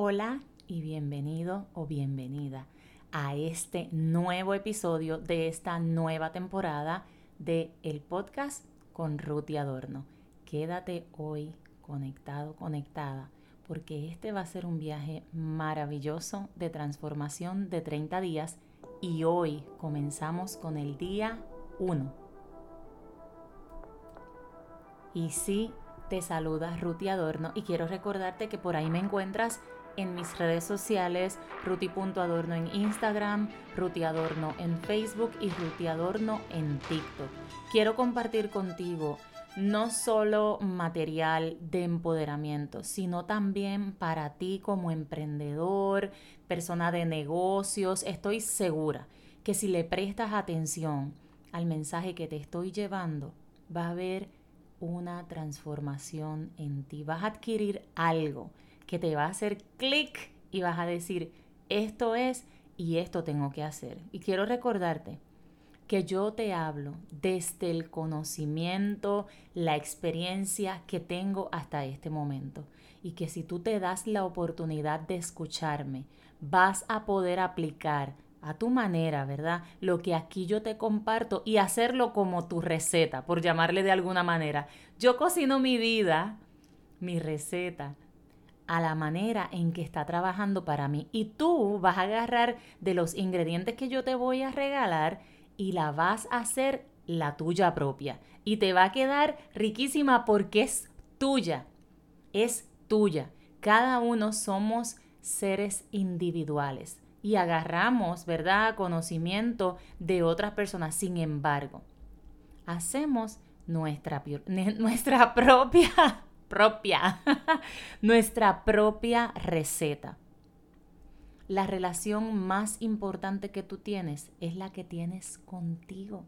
Hola y bienvenido o bienvenida a este nuevo episodio de esta nueva temporada de el podcast con Ruth y Adorno. Quédate hoy conectado, conectada, porque este va a ser un viaje maravilloso de transformación de 30 días y hoy comenzamos con el día 1. Y sí, te saluda Ruth y Adorno y quiero recordarte que por ahí me encuentras en mis redes sociales, ruti.adorno en Instagram, Ruti Adorno en Facebook y Ruti Adorno en TikTok. Quiero compartir contigo no solo material de empoderamiento, sino también para ti como emprendedor, persona de negocios. Estoy segura que si le prestas atención al mensaje que te estoy llevando, va a haber una transformación en ti. Vas a adquirir algo que te va a hacer clic y vas a decir, esto es y esto tengo que hacer. Y quiero recordarte que yo te hablo desde el conocimiento, la experiencia que tengo hasta este momento. Y que si tú te das la oportunidad de escucharme, vas a poder aplicar a tu manera, ¿verdad? Lo que aquí yo te comparto y hacerlo como tu receta, por llamarle de alguna manera. Yo cocino mi vida, mi receta, a la manera en que está trabajando para mí. Y tú vas a agarrar de los ingredientes que yo te voy a regalar y la vas a hacer la tuya propia. Y te va a quedar riquísima porque es tuya. Es tuya. Cada uno somos seres individuales y agarramos, ¿verdad?, conocimiento de otras personas. Sin embargo, hacemos nuestra, nuestra propia propia, nuestra propia receta. La relación más importante que tú tienes es la que tienes contigo,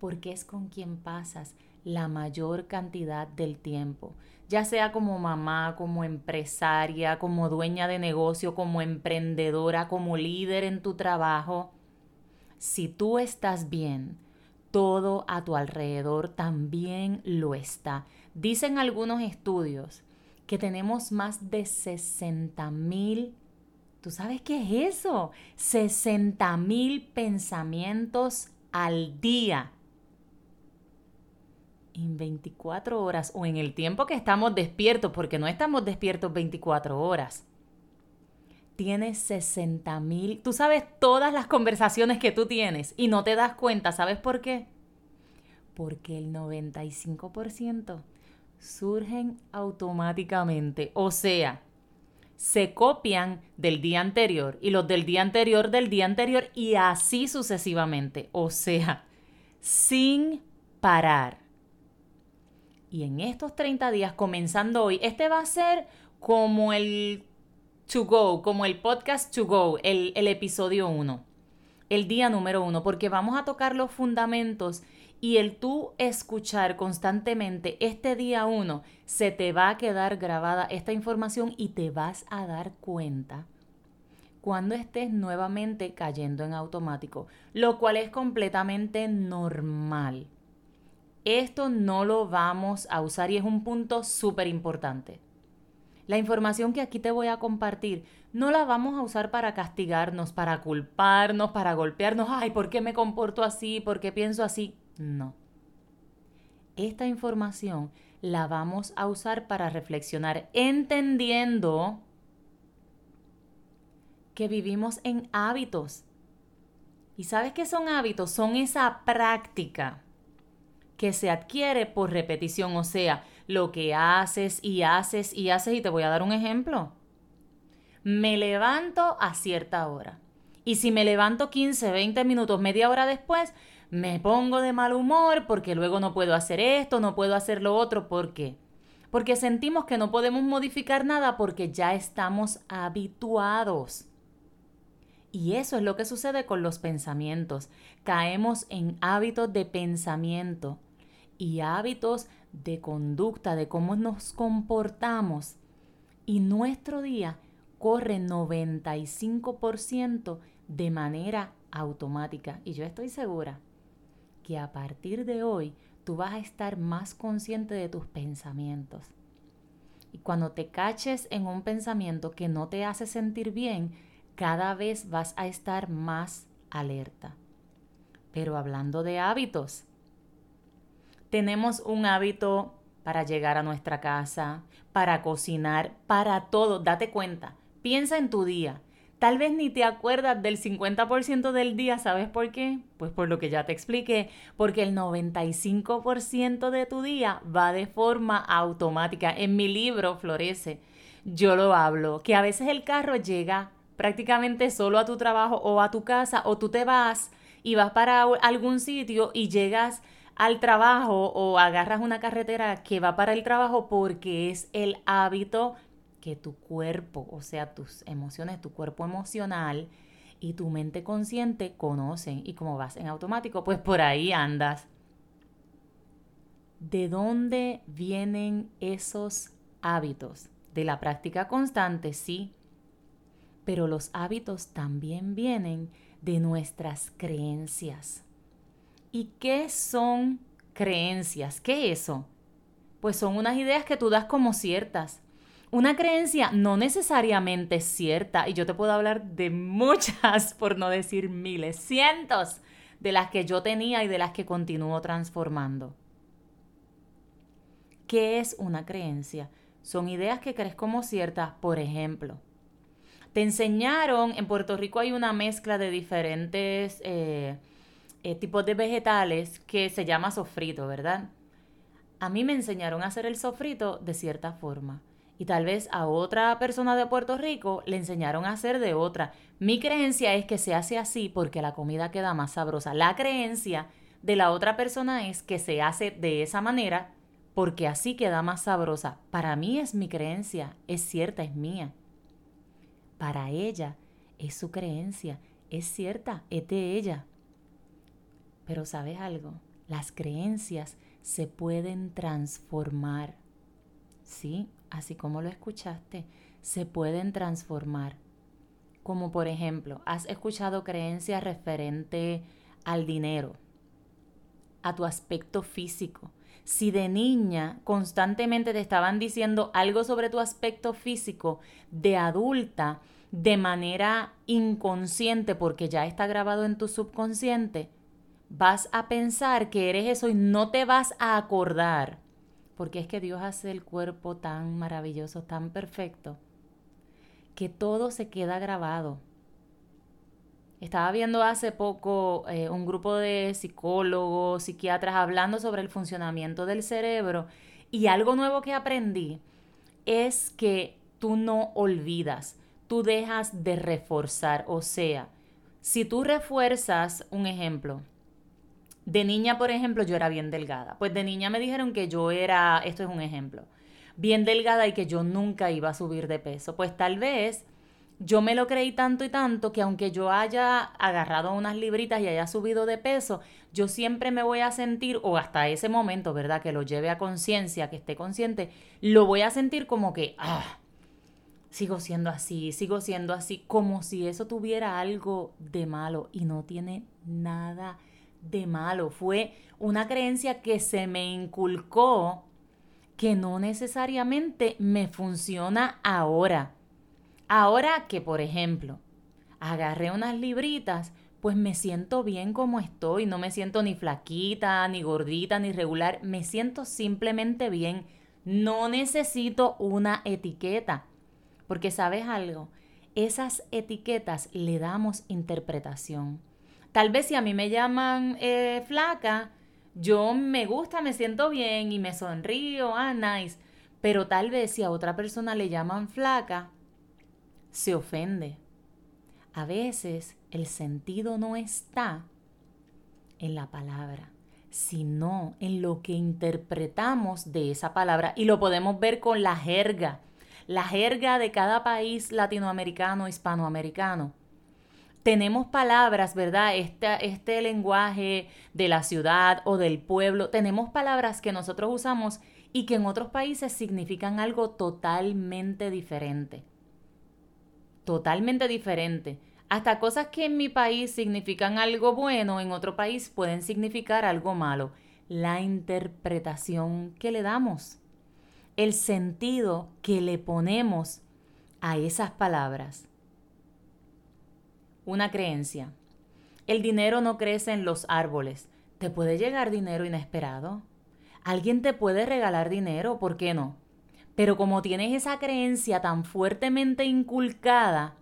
porque es con quien pasas la mayor cantidad del tiempo, ya sea como mamá, como empresaria, como dueña de negocio, como emprendedora, como líder en tu trabajo. Si tú estás bien, todo a tu alrededor también lo está. Dicen algunos estudios que tenemos más de 60 mil, ¿tú sabes qué es eso? 60 mil pensamientos al día. En 24 horas o en el tiempo que estamos despiertos, porque no estamos despiertos 24 horas. Tienes 60 mil, tú sabes todas las conversaciones que tú tienes y no te das cuenta, ¿sabes por qué? Porque el 95% surgen automáticamente. O sea, se copian del día anterior y los del día anterior del día anterior y así sucesivamente. O sea, sin parar. Y en estos 30 días, comenzando hoy, este va a ser como el to go, como el podcast to go, el, el episodio 1, el día número 1, porque vamos a tocar los fundamentos y el tú escuchar constantemente este día uno, se te va a quedar grabada esta información y te vas a dar cuenta cuando estés nuevamente cayendo en automático, lo cual es completamente normal. Esto no lo vamos a usar y es un punto súper importante. La información que aquí te voy a compartir no la vamos a usar para castigarnos, para culparnos, para golpearnos. Ay, ¿por qué me comporto así? ¿Por qué pienso así? No. Esta información la vamos a usar para reflexionar entendiendo que vivimos en hábitos. ¿Y sabes qué son hábitos? Son esa práctica que se adquiere por repetición, o sea, lo que haces y haces y haces, y te voy a dar un ejemplo. Me levanto a cierta hora. Y si me levanto 15, 20 minutos, media hora después, me pongo de mal humor porque luego no puedo hacer esto, no puedo hacer lo otro. ¿Por qué? Porque sentimos que no podemos modificar nada porque ya estamos habituados. Y eso es lo que sucede con los pensamientos. Caemos en hábitos de pensamiento y hábitos de conducta, de cómo nos comportamos. Y nuestro día corre 95% de manera automática. Y yo estoy segura que a partir de hoy tú vas a estar más consciente de tus pensamientos. Y cuando te caches en un pensamiento que no te hace sentir bien, cada vez vas a estar más alerta. Pero hablando de hábitos, tenemos un hábito para llegar a nuestra casa, para cocinar, para todo. Date cuenta, piensa en tu día. Tal vez ni te acuerdas del 50% del día, ¿sabes por qué? Pues por lo que ya te expliqué, porque el 95% de tu día va de forma automática. En mi libro Florece, yo lo hablo, que a veces el carro llega prácticamente solo a tu trabajo o a tu casa o tú te vas y vas para algún sitio y llegas al trabajo o agarras una carretera que va para el trabajo porque es el hábito que tu cuerpo, o sea, tus emociones, tu cuerpo emocional y tu mente consciente conocen. Y como vas en automático, pues por ahí andas. ¿De dónde vienen esos hábitos? De la práctica constante, sí. Pero los hábitos también vienen de nuestras creencias. ¿Y qué son creencias? ¿Qué es eso? Pues son unas ideas que tú das como ciertas. Una creencia no necesariamente es cierta, y yo te puedo hablar de muchas, por no decir miles, cientos de las que yo tenía y de las que continúo transformando. ¿Qué es una creencia? Son ideas que crees como ciertas, por ejemplo. Te enseñaron, en Puerto Rico hay una mezcla de diferentes eh, eh, tipos de vegetales que se llama sofrito, ¿verdad? A mí me enseñaron a hacer el sofrito de cierta forma y tal vez a otra persona de Puerto Rico le enseñaron a hacer de otra. Mi creencia es que se hace así porque la comida queda más sabrosa. La creencia de la otra persona es que se hace de esa manera porque así queda más sabrosa. Para mí es mi creencia, es cierta, es mía. Para ella es su creencia, es cierta, es de ella. Pero sabes algo, las creencias se pueden transformar. Sí, así como lo escuchaste, se pueden transformar. Como por ejemplo, has escuchado creencias referente al dinero, a tu aspecto físico. Si de niña constantemente te estaban diciendo algo sobre tu aspecto físico, de adulta, de manera inconsciente, porque ya está grabado en tu subconsciente, vas a pensar que eres eso y no te vas a acordar, porque es que Dios hace el cuerpo tan maravilloso, tan perfecto, que todo se queda grabado. Estaba viendo hace poco eh, un grupo de psicólogos, psiquiatras hablando sobre el funcionamiento del cerebro y algo nuevo que aprendí es que tú no olvidas, tú dejas de reforzar, o sea, si tú refuerzas un ejemplo, de niña, por ejemplo, yo era bien delgada. Pues de niña me dijeron que yo era, esto es un ejemplo, bien delgada y que yo nunca iba a subir de peso. Pues tal vez yo me lo creí tanto y tanto que aunque yo haya agarrado unas libritas y haya subido de peso, yo siempre me voy a sentir, o hasta ese momento, ¿verdad? Que lo lleve a conciencia, que esté consciente, lo voy a sentir como que, ah, sigo siendo así, sigo siendo así, como si eso tuviera algo de malo y no tiene nada de malo, fue una creencia que se me inculcó que no necesariamente me funciona ahora. Ahora que, por ejemplo, agarré unas libritas, pues me siento bien como estoy, no me siento ni flaquita, ni gordita, ni regular, me siento simplemente bien. No necesito una etiqueta, porque sabes algo, esas etiquetas le damos interpretación. Tal vez si a mí me llaman eh, flaca, yo me gusta, me siento bien y me sonrío, ah, nice. Pero tal vez si a otra persona le llaman flaca, se ofende. A veces el sentido no está en la palabra, sino en lo que interpretamos de esa palabra. Y lo podemos ver con la jerga, la jerga de cada país latinoamericano, hispanoamericano tenemos palabras, ¿verdad? Este, lenguaje de la ciudad o del pueblo, tenemos palabras que nosotros usamos y que en otros países significan algo totalmente diferente. Totalmente diferente. Hasta cosas que en mi país significan algo bueno, en otro país pueden significar algo malo. La interpretación que le damos. el sentido que le ponemos a esas palabras. Una creencia. El dinero no crece en los árboles. ¿Te puede llegar dinero inesperado? Alguien te puede regalar dinero, ¿por qué no? Pero como tienes esa creencia tan fuertemente inculcada,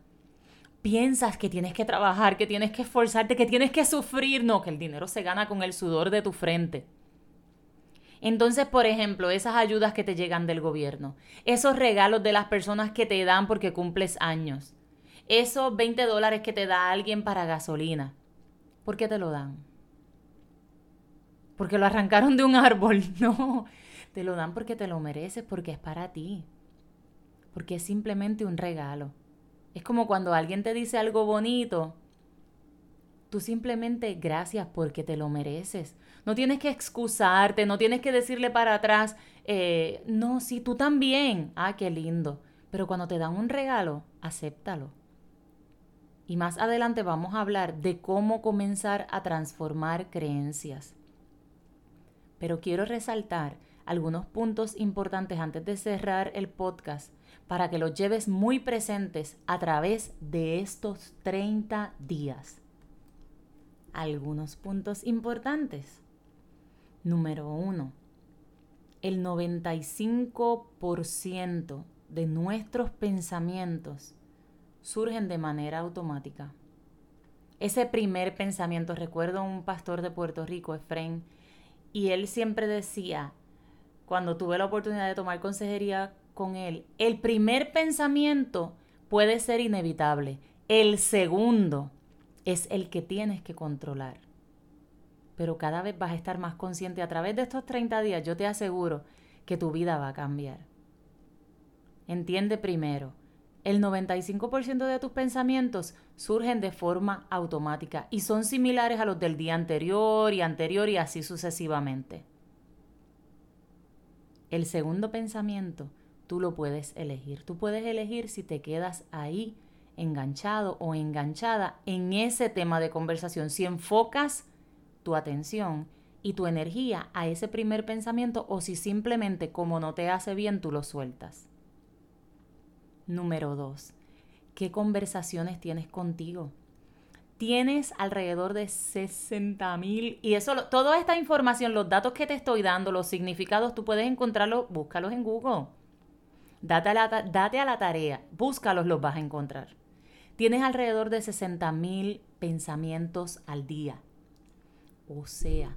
piensas que tienes que trabajar, que tienes que esforzarte, que tienes que sufrir, no, que el dinero se gana con el sudor de tu frente. Entonces, por ejemplo, esas ayudas que te llegan del gobierno, esos regalos de las personas que te dan porque cumples años, esos 20 dólares que te da alguien para gasolina, ¿por qué te lo dan? Porque lo arrancaron de un árbol, no, te lo dan porque te lo mereces, porque es para ti, porque es simplemente un regalo. Es como cuando alguien te dice algo bonito, tú simplemente gracias porque te lo mereces. No tienes que excusarte, no tienes que decirle para atrás, eh, no, sí, tú también. Ah, qué lindo. Pero cuando te dan un regalo, acéptalo. Y más adelante vamos a hablar de cómo comenzar a transformar creencias. Pero quiero resaltar algunos puntos importantes antes de cerrar el podcast para que los lleves muy presentes a través de estos 30 días. Algunos puntos importantes. Número 1. El 95% de nuestros pensamientos surgen de manera automática. Ese primer pensamiento, recuerdo a un pastor de Puerto Rico, Efraín, y él siempre decía, cuando tuve la oportunidad de tomar consejería con él, el primer pensamiento puede ser inevitable. El segundo es el que tienes que controlar. Pero cada vez vas a estar más consciente. A través de estos 30 días yo te aseguro que tu vida va a cambiar. Entiende primero, el 95% de tus pensamientos surgen de forma automática y son similares a los del día anterior y anterior y así sucesivamente. El segundo pensamiento tú lo puedes elegir. Tú puedes elegir si te quedas ahí enganchado o enganchada en ese tema de conversación, si enfocas tu atención y tu energía a ese primer pensamiento o si simplemente como no te hace bien tú lo sueltas. Número dos, ¿qué conversaciones tienes contigo? Tienes alrededor de 60 mil y eso, toda esta información, los datos que te estoy dando, los significados, tú puedes encontrarlos, búscalos en Google Date a, la, tarea, búscalos, los vas a encontrar. Tienes alrededor de 60 mil pensamientos al día. O sea,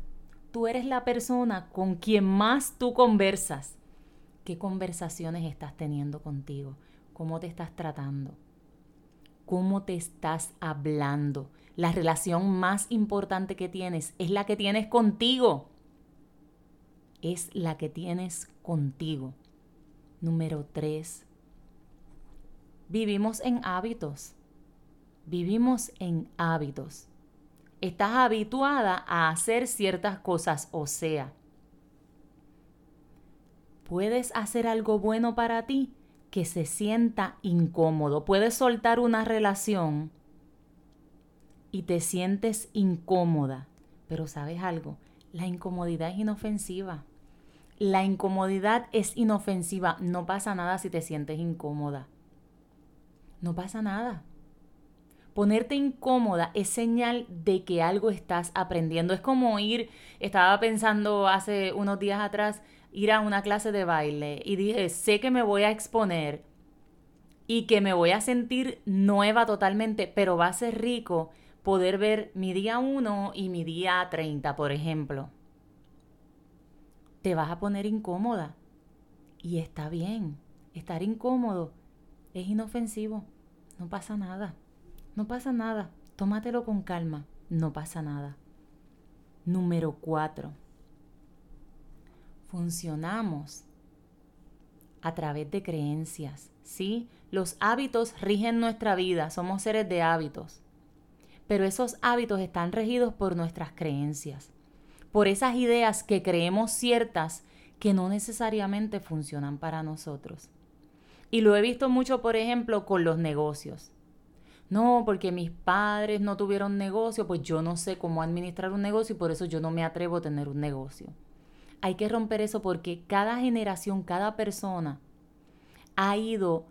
tú eres la persona con quien más tú conversas. ¿Qué conversaciones estás teniendo contigo? ¿Cómo te estás tratando? ¿Cómo te estás hablando? La relación más importante que tienes es la que tienes contigo. Es la que tienes contigo. Número 3. Vivimos en hábitos. Vivimos en hábitos. Estás habituada a hacer ciertas cosas, o sea, puedes hacer algo bueno para ti que se sienta incómodo. Puedes soltar una relación y te sientes incómoda. Pero sabes algo, la incomodidad es inofensiva. La incomodidad es inofensiva. No pasa nada si te sientes incómoda. No pasa nada. Ponerte incómoda es señal de que algo estás aprendiendo. Es como ir, estaba pensando hace unos días atrás, ir a una clase de baile y dije, sé que me voy a exponer y que me voy a sentir nueva totalmente, pero va a ser rico poder ver mi día 1 y mi día 30, por ejemplo te vas a poner incómoda. Y está bien, estar incómodo es inofensivo, no pasa nada, no pasa nada, tómatelo con calma, no pasa nada. Número cuatro, funcionamos a través de creencias, ¿sí? Los hábitos rigen nuestra vida, somos seres de hábitos, pero esos hábitos están regidos por nuestras creencias por esas ideas que creemos ciertas que no necesariamente funcionan para nosotros. Y lo he visto mucho, por ejemplo, con los negocios. No, porque mis padres no tuvieron negocio, pues yo no sé cómo administrar un negocio y por eso yo no me atrevo a tener un negocio. Hay que romper eso porque cada generación, cada persona ha ido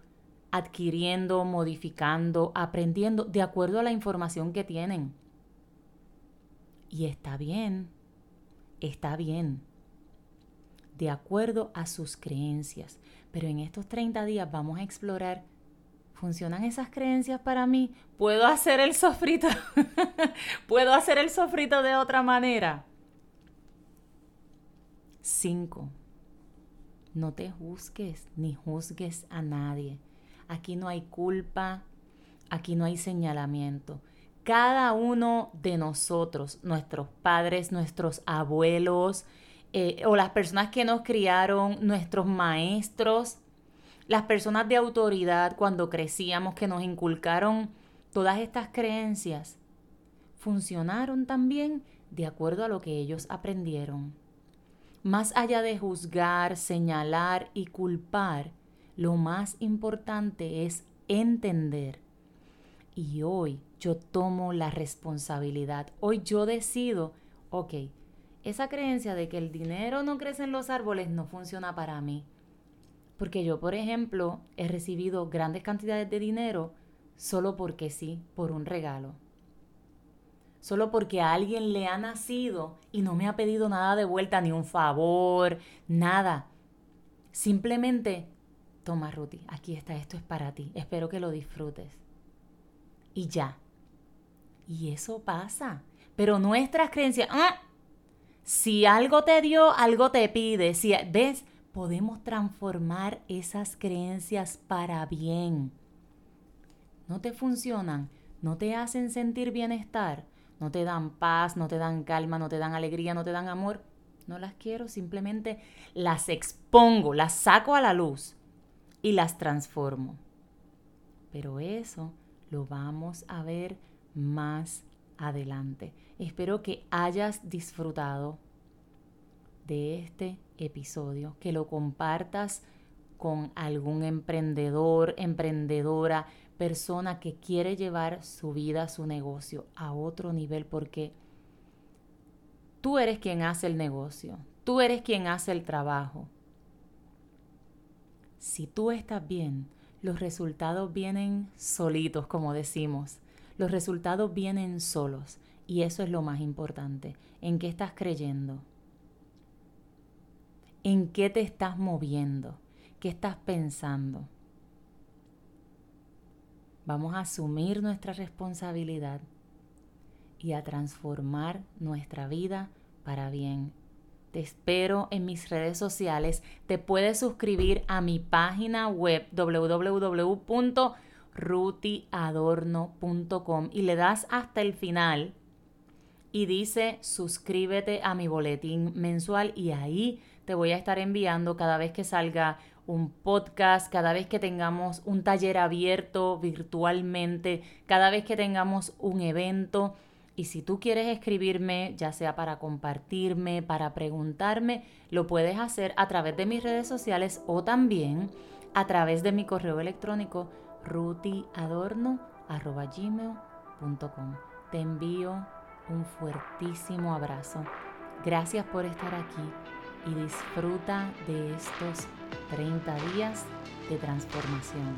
adquiriendo, modificando, aprendiendo de acuerdo a la información que tienen. Y está bien, está bien, de acuerdo a sus creencias. Pero en estos 30 días vamos a explorar, ¿funcionan esas creencias para mí? ¿Puedo hacer el sofrito? ¿Puedo hacer el sofrito de otra manera? 5. No te juzgues ni juzgues a nadie. Aquí no hay culpa, aquí no hay señalamiento. Cada uno de nosotros, nuestros padres, nuestros abuelos eh, o las personas que nos criaron, nuestros maestros, las personas de autoridad cuando crecíamos que nos inculcaron todas estas creencias, funcionaron también de acuerdo a lo que ellos aprendieron. Más allá de juzgar, señalar y culpar, lo más importante es entender. Y hoy yo tomo la responsabilidad. Hoy yo decido, ok, esa creencia de que el dinero no crece en los árboles no funciona para mí. Porque yo, por ejemplo, he recibido grandes cantidades de dinero solo porque sí, por un regalo. Solo porque a alguien le ha nacido y no me ha pedido nada de vuelta, ni un favor, nada. Simplemente toma Ruti, aquí está, esto es para ti, espero que lo disfrutes. Y ya. Y eso pasa. Pero nuestras creencias, ¡ah! si algo te dio, algo te pide. Si ves, podemos transformar esas creencias para bien. No te funcionan, no te hacen sentir bienestar, no te dan paz, no te dan calma, no te dan alegría, no te dan amor. No las quiero, simplemente las expongo, las saco a la luz y las transformo. Pero eso lo vamos a ver más adelante. Espero que hayas disfrutado de este episodio, que lo compartas con algún emprendedor, emprendedora, persona que quiere llevar su vida, su negocio a otro nivel, porque tú eres quien hace el negocio, tú eres quien hace el trabajo, si tú estás bien, los resultados vienen solitos, como decimos. Los resultados vienen solos. Y eso es lo más importante. ¿En qué estás creyendo? ¿En qué te estás moviendo? ¿Qué estás pensando? Vamos a asumir nuestra responsabilidad y a transformar nuestra vida para bien te espero en mis redes sociales. Te puedes suscribir a mi página web www.rutiadorno.com y le das hasta el final y dice suscríbete a mi boletín mensual y ahí te voy a estar enviando cada vez que salga un podcast, cada vez que tengamos un taller abierto virtualmente, cada vez que tengamos un evento y si tú quieres escribirme, ya sea para compartirme, para preguntarme, lo puedes hacer a través de mis redes sociales o también a través de mi correo electrónico rutiadorno.gmail.com. Te envío un fuertísimo abrazo. Gracias por estar aquí y disfruta de estos 30 días de transformación.